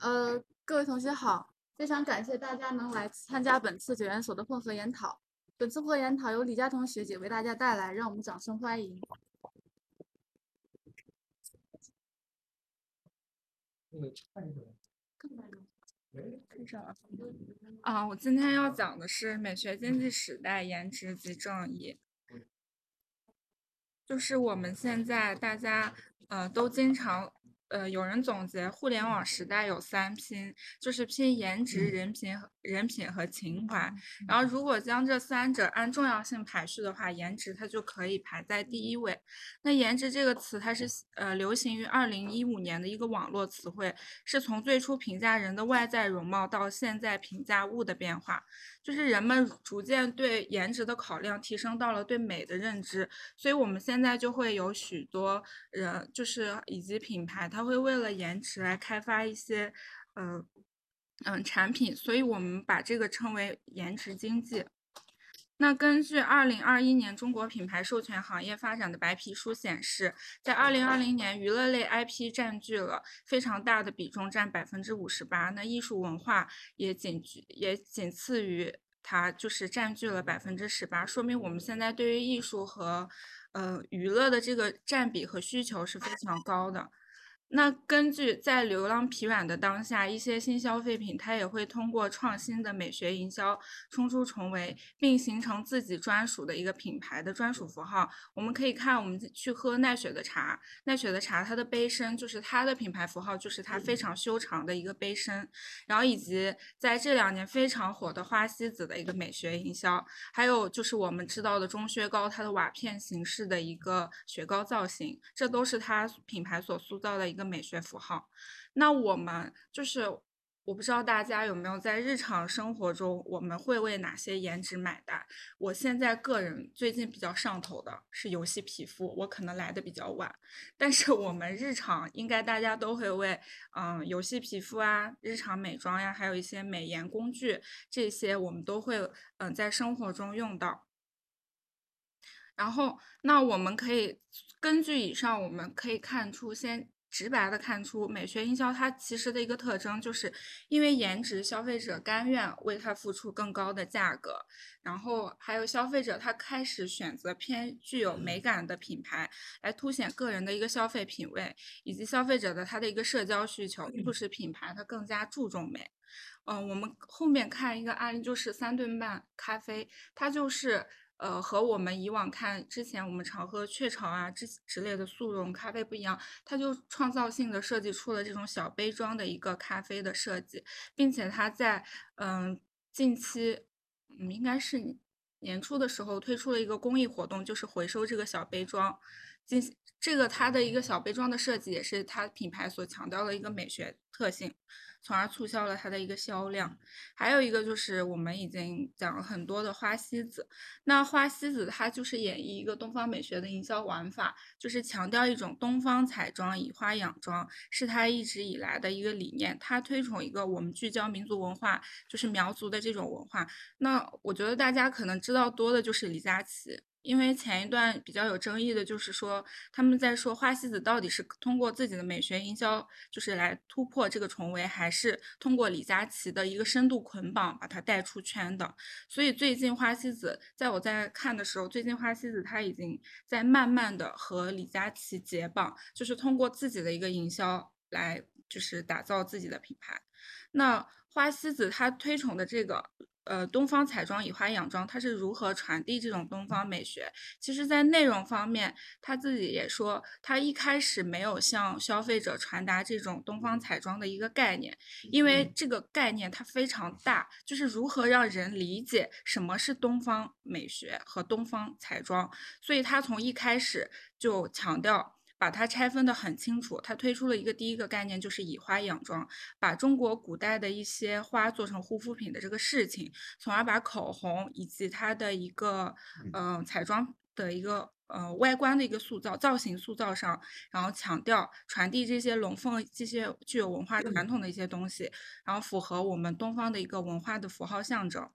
呃，各位同学好，非常感谢大家能来参加本次九研所的混合研讨。本次混合研讨由李佳彤学姐为大家带来，让我们掌声欢迎。啊，我今天要讲的是美学经济时代颜值及正义，就是我们现在大家呃都经常。呃，有人总结互联网时代有三拼，就是拼颜值、人品、人品和情怀。然后，如果将这三者按重要性排序的话，颜值它就可以排在第一位。那颜值这个词，它是呃流行于二零一五年的一个网络词汇，是从最初评价人的外在容貌到现在评价物的变化。就是人们逐渐对颜值的考量提升到了对美的认知，所以我们现在就会有许多人，就是以及品牌，它会为了颜值来开发一些，呃，嗯，产品，所以我们把这个称为颜值经济。那根据二零二一年中国品牌授权行业发展的白皮书显示，在二零二零年，娱乐类 IP 占据了非常大的比重，占百分之五十八。那艺术文化也仅也仅次于它，就是占据了百分之十八，说明我们现在对于艺术和呃娱乐的这个占比和需求是非常高的。那根据在流浪疲软的当下，一些新消费品它也会通过创新的美学营销冲出重围，并形成自己专属的一个品牌的专属符号。我们可以看，我们去喝奈雪的茶，奈雪的茶它的杯身就是它的品牌符号，就是它非常修长的一个杯身。然后以及在这两年非常火的花西子的一个美学营销，还有就是我们知道的钟薛高它的瓦片形式的一个雪糕造型，这都是它品牌所塑造的一个。美学符号，那我们就是我不知道大家有没有在日常生活中，我们会为哪些颜值买单？我现在个人最近比较上头的是游戏皮肤，我可能来的比较晚，但是我们日常应该大家都会为嗯游戏皮肤啊、日常美妆呀，还有一些美颜工具这些，我们都会嗯在生活中用到。然后，那我们可以根据以上，我们可以看出先。直白的看出，美学营销它其实的一个特征，就是因为颜值，消费者甘愿为它付出更高的价格，然后还有消费者他开始选择偏具有美感的品牌，来凸显个人的一个消费品味，以及消费者的他的一个社交需求，促使品牌它更加注重美。嗯，我们后面看一个案例，就是三顿半咖啡，它就是。呃，和我们以往看之前我们常喝雀巢啊之之类的速溶咖啡不一样，它就创造性的设计出了这种小杯装的一个咖啡的设计，并且它在嗯近期嗯应该是年初的时候推出了一个公益活动，就是回收这个小杯装，进这个它的一个小杯装的设计也是它品牌所强调的一个美学特性。从而促销了它的一个销量，还有一个就是我们已经讲了很多的花西子，那花西子它就是演绎一个东方美学的营销玩法，就是强调一种东方彩妆以花养妆，是它一直以来的一个理念。它推崇一个我们聚焦民族文化，就是苗族的这种文化。那我觉得大家可能知道多的就是李佳琦。因为前一段比较有争议的就是说，他们在说花西子到底是通过自己的美学营销，就是来突破这个重围，还是通过李佳琦的一个深度捆绑把它带出圈的。所以最近花西子，在我在看的时候，最近花西子它已经在慢慢的和李佳琦解绑，就是通过自己的一个营销来，就是打造自己的品牌。那花西子它推崇的这个。呃，东方彩妆以花养妆，它是如何传递这种东方美学？其实，在内容方面，他自己也说，他一开始没有向消费者传达这种东方彩妆的一个概念，因为这个概念它非常大，就是如何让人理解什么是东方美学和东方彩妆，所以他从一开始就强调。把它拆分的很清楚，它推出了一个第一个概念，就是以花养妆，把中国古代的一些花做成护肤品的这个事情，从而把口红以及它的一个嗯彩妆的一个呃外观的一个塑造、造型塑造上，然后强调传递这些龙凤这些具有文化传统的一些东西，然后符合我们东方的一个文化的符号象征。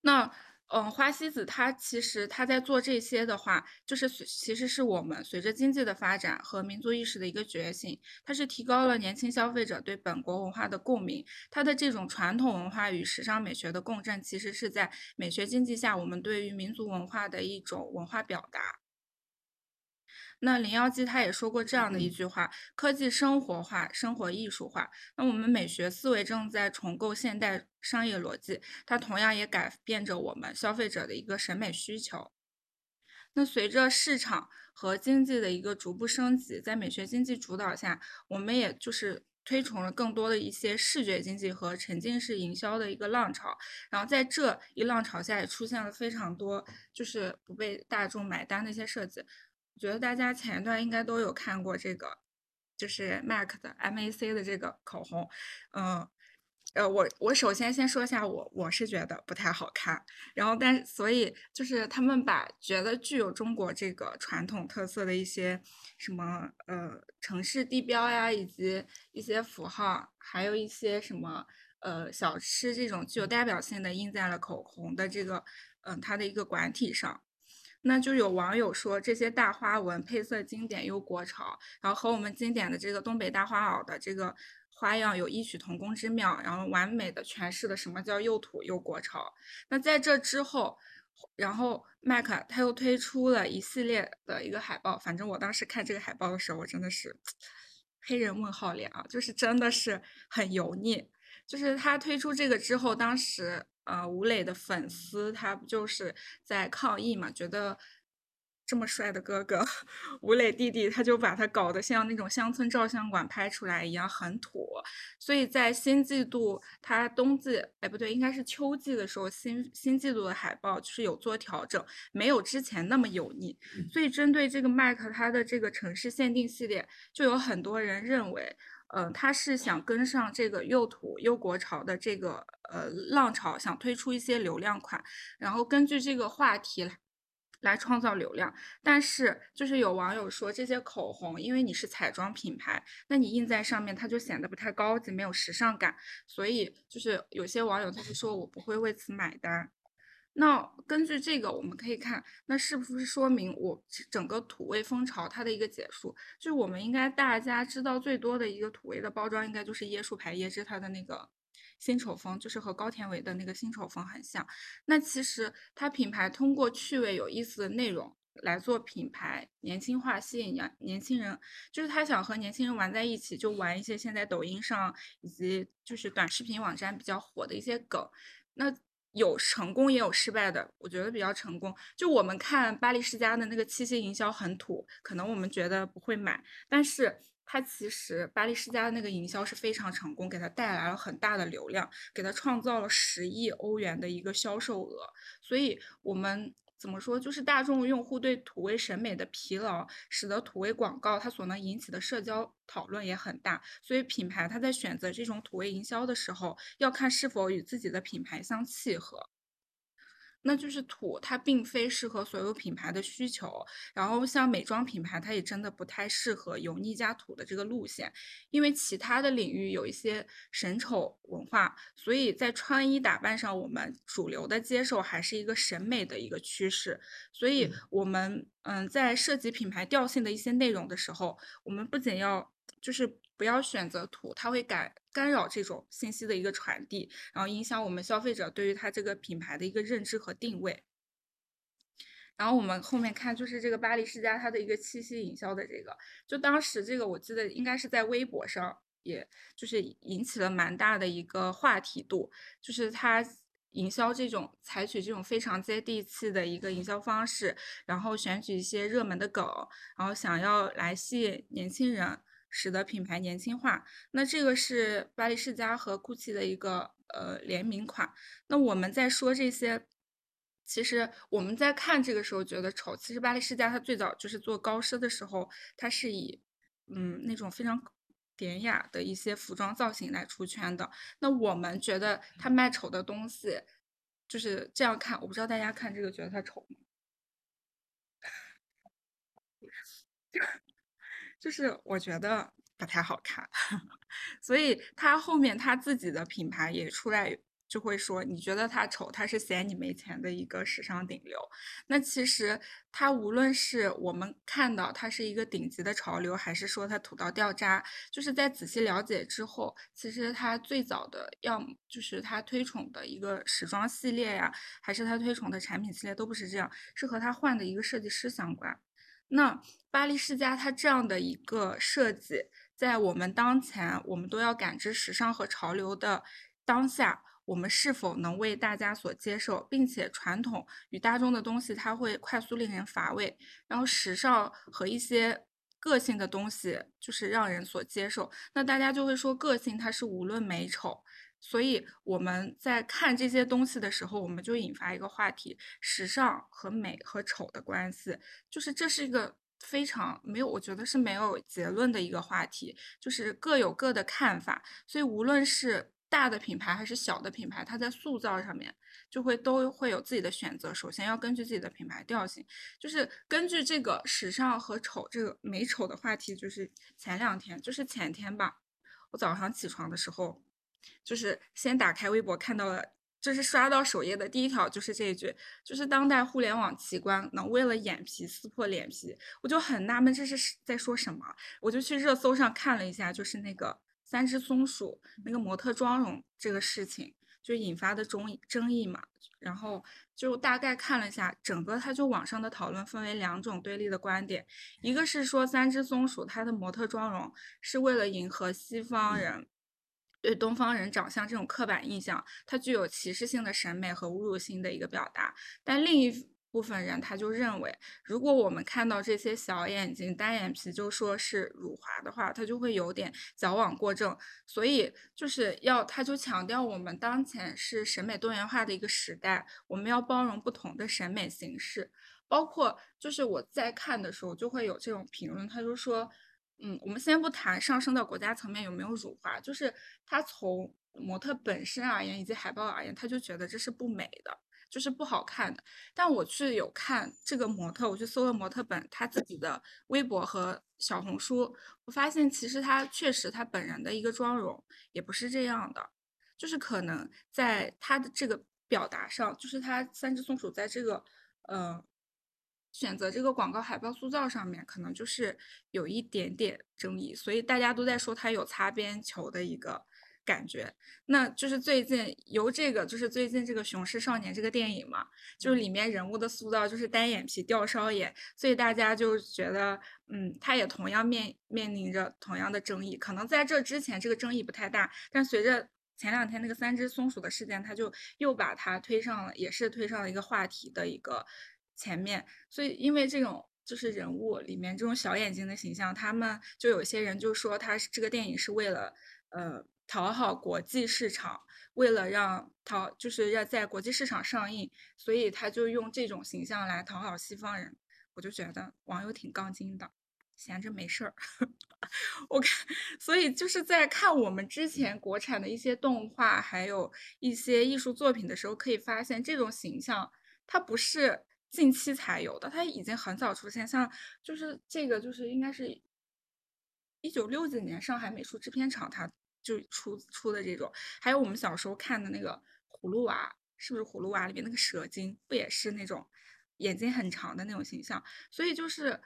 那嗯，花西子它其实它在做这些的话，就是其实是我们随着经济的发展和民族意识的一个觉醒，它是提高了年轻消费者对本国文化的共鸣。它的这种传统文化与时尚美学的共振，其实是在美学经济下，我们对于民族文化的一种文化表达。那林耀基他也说过这样的一句话：科技生活化，生活艺术化。那我们美学思维正在重构现代商业逻辑，它同样也改变着我们消费者的一个审美需求。那随着市场和经济的一个逐步升级，在美学经济主导下，我们也就是推崇了更多的一些视觉经济和沉浸式营销的一个浪潮。然后在这一浪潮下，也出现了非常多就是不被大众买单的一些设计。觉得大家前一段应该都有看过这个，就是 MAC 的 MAC 的这个口红，嗯，呃，我我首先先说一下我我是觉得不太好看，然后但所以就是他们把觉得具有中国这个传统特色的一些什么呃城市地标呀，以及一些符号，还有一些什么呃小吃这种具有代表性的印在了口红的这个嗯它的一个管体上。那就有网友说这些大花纹配色经典又国潮，然后和我们经典的这个东北大花袄的这个花样有异曲同工之妙，然后完美的诠释了什么叫又土又国潮。那在这之后，然后麦克他又推出了一系列的一个海报，反正我当时看这个海报的时候，我真的是 黑人问号脸啊，就是真的是很油腻。就是他推出这个之后，当时。呃，吴磊的粉丝他不就是在抗议嘛？觉得这么帅的哥哥，吴磊弟弟，他就把他搞得像那种乡村照相馆拍出来一样很土。所以在新季度，他冬季，哎不对，应该是秋季的时候，新新季度的海报就是有做调整，没有之前那么油腻。所以针对这个 MAC 它的这个城市限定系列，就有很多人认为。嗯，他是想跟上这个又土又国潮的这个呃浪潮，想推出一些流量款，然后根据这个话题来来创造流量。但是就是有网友说，这些口红因为你是彩妆品牌，那你印在上面它就显得不太高级，没有时尚感，所以就是有些网友他就说我不会为此买单。那根据这个，我们可以看，那是不是说明我整个土味风潮它的一个结束？就是我们应该大家知道最多的一个土味的包装，应该就是椰树牌椰汁它的那个辛丑风，就是和高田唯的那个辛丑风很像。那其实它品牌通过趣味有意思的内容来做品牌年轻化，吸引年年轻人，就是他想和年轻人玩在一起，就玩一些现在抖音上以及就是短视频网站比较火的一些梗。那有成功也有失败的，我觉得比较成功。就我们看巴黎世家的那个七夕营销很土，可能我们觉得不会买，但是它其实巴黎世家的那个营销是非常成功，给它带来了很大的流量，给它创造了十亿欧元的一个销售额，所以我们。怎么说？就是大众用户对土味审美的疲劳，使得土味广告它所能引起的社交讨论也很大。所以品牌它在选择这种土味营销的时候，要看是否与自己的品牌相契合。那就是土，它并非适合所有品牌的需求。然后像美妆品牌，它也真的不太适合油腻加土的这个路线，因为其他的领域有一些审丑文化，所以在穿衣打扮上，我们主流的接受还是一个审美的一个趋势。所以，我们嗯，在涉及品牌调性的一些内容的时候，我们不仅要就是。不要选择土，它会干干扰这种信息的一个传递，然后影响我们消费者对于它这个品牌的一个认知和定位。然后我们后面看，就是这个巴黎世家它的一个七夕营销的这个，就当时这个我记得应该是在微博上，也就是引起了蛮大的一个话题度，就是它营销这种采取这种非常接地气的一个营销方式，然后选取一些热门的梗，然后想要来吸引年轻人。使得品牌年轻化，那这个是巴黎世家和 GUCCI 的一个呃联名款。那我们在说这些，其实我们在看这个时候觉得丑，其实巴黎世家它最早就是做高奢的时候，它是以嗯那种非常典雅的一些服装造型来出圈的。那我们觉得它卖丑的东西就是这样看，我不知道大家看这个觉得它丑吗？就是我觉得不太好看，所以他后面他自己的品牌也出来，就会说你觉得他丑，他是嫌你没钱的一个时尚顶流。那其实他无论是我们看到他是一个顶级的潮流，还是说他土到掉渣，就是在仔细了解之后，其实他最早的要就是他推崇的一个时装系列呀，还是他推崇的产品系列都不是这样，是和他换的一个设计师相关。那巴黎世家它这样的一个设计，在我们当前我们都要感知时尚和潮流的当下。我们是否能为大家所接受，并且传统与大众的东西，它会快速令人乏味。然后时尚和一些个性的东西，就是让人所接受。那大家就会说，个性它是无论美丑。所以我们在看这些东西的时候，我们就引发一个话题：时尚和美和丑的关系。就是这是一个非常没有，我觉得是没有结论的一个话题，就是各有各的看法。所以无论是。大的品牌还是小的品牌，它在塑造上面就会都会有自己的选择。首先要根据自己的品牌调性，就是根据这个时尚和丑这个美丑的话题，就是前两天，就是前天吧，我早上起床的时候，就是先打开微博看到了，就是刷到首页的第一条就是这一句，就是当代互联网奇观能为了眼皮撕破脸皮，我就很纳闷这是在说什么，我就去热搜上看了一下，就是那个。三只松鼠那个模特妆容这个事情就引发的争争议嘛，然后就大概看了一下，整个它就网上的讨论分为两种对立的观点，一个是说三只松鼠它的模特妆容是为了迎合西方人对东方人长相这种刻板印象，它具有歧视性的审美和侮辱性的一个表达，但另一。部分人他就认为，如果我们看到这些小眼睛、单眼皮就说是辱华的话，他就会有点矫枉过正。所以就是要，他就强调我们当前是审美多元化的一个时代，我们要包容不同的审美形式。包括就是我在看的时候，就会有这种评论，他就说，嗯，我们先不谈上升到国家层面有没有辱华，就是他从模特本身而言，以及海报而言，他就觉得这是不美的。就是不好看的，但我去有看这个模特，我去搜了模特本他自己的微博和小红书，我发现其实他确实他本人的一个妆容也不是这样的，就是可能在他的这个表达上，就是他三只松鼠在这个呃选择这个广告海报塑造上面，可能就是有一点点争议，所以大家都在说他有擦边球的一个。感觉，那就是最近由这个，就是最近这个《熊市少年》这个电影嘛，就是里面人物的塑造就是单眼皮、吊梢眼，所以大家就觉得，嗯，他也同样面面临着同样的争议。可能在这之前这个争议不太大，但随着前两天那个三只松鼠的事件，他就又把它推上了，也是推上了一个话题的一个前面。所以因为这种就是人物里面这种小眼睛的形象，他们就有些人就说他是这个电影是为了，呃。讨好国际市场，为了让讨就是要在国际市场上映，所以他就用这种形象来讨好西方人。我就觉得网友挺杠精的，闲着没事儿。我看，所以就是在看我们之前国产的一些动画，还有一些艺术作品的时候，可以发现这种形象它不是近期才有的，它已经很早出现。像就是这个，就是应该是一九六几年上海美术制片厂它。就出出的这种，还有我们小时候看的那个葫芦娃，是不是葫芦娃里面那个蛇精，不也是那种眼睛很长的那种形象？所以就是，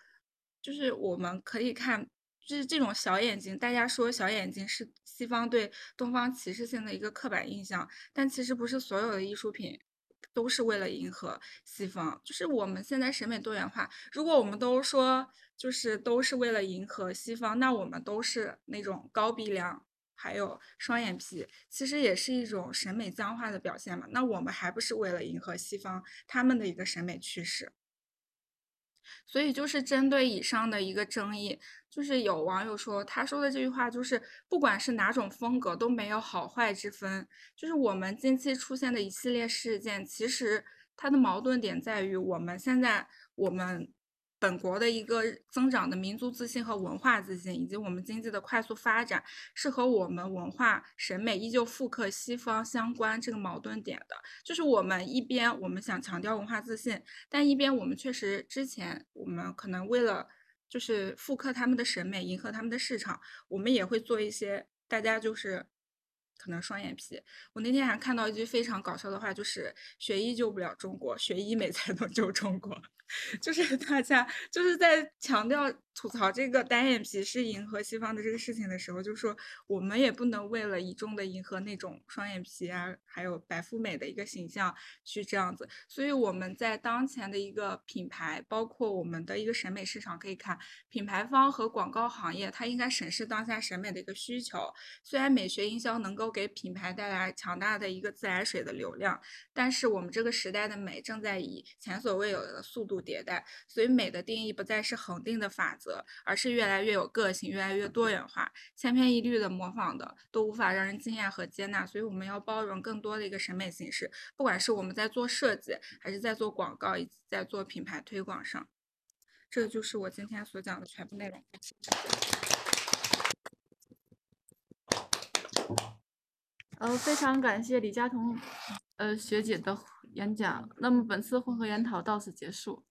就是我们可以看，就是这种小眼睛，大家说小眼睛是西方对东方歧视性的一个刻板印象，但其实不是所有的艺术品都是为了迎合西方，就是我们现在审美多元化，如果我们都说就是都是为了迎合西方，那我们都是那种高鼻梁。还有双眼皮，其实也是一种审美僵化的表现嘛。那我们还不是为了迎合西方他们的一个审美趋势？所以就是针对以上的一个争议，就是有网友说，他说的这句话就是，不管是哪种风格都没有好坏之分。就是我们近期出现的一系列事件，其实它的矛盾点在于，我们现在我们。本国的一个增长的民族自信和文化自信，以及我们经济的快速发展，是和我们文化审美依旧复刻西方相关这个矛盾点的。就是我们一边我们想强调文化自信，但一边我们确实之前我们可能为了就是复刻他们的审美，迎合他们的市场，我们也会做一些大家就是可能双眼皮。我那天还看到一句非常搞笑的话，就是学医救不了中国，学医美才能救中国。就是 大家就是在强调吐槽这个单眼皮是迎合西方的这个事情的时候，就说我们也不能为了一众的迎合那种双眼皮啊，还有白富美的一个形象去这样子。所以我们在当前的一个品牌，包括我们的一个审美市场，可以看品牌方和广告行业，它应该审视当下审美的一个需求。虽然美学营销能够给品牌带来强大的一个自来水的流量，但是我们这个时代的美正在以前所未有的速度迭代，所以美的定义不再是恒定的法则，而是越来越有个性，越来越多元化。千篇一律的模仿的都无法让人惊艳和接纳，所以我们要包容更多的一个审美形式，不管是我们在做设计，还是在做广告，以及在做品牌推广上。这就是我今天所讲的全部内容。呃，非常感谢李佳彤呃学姐的演讲。那么本次混合研讨到此结束。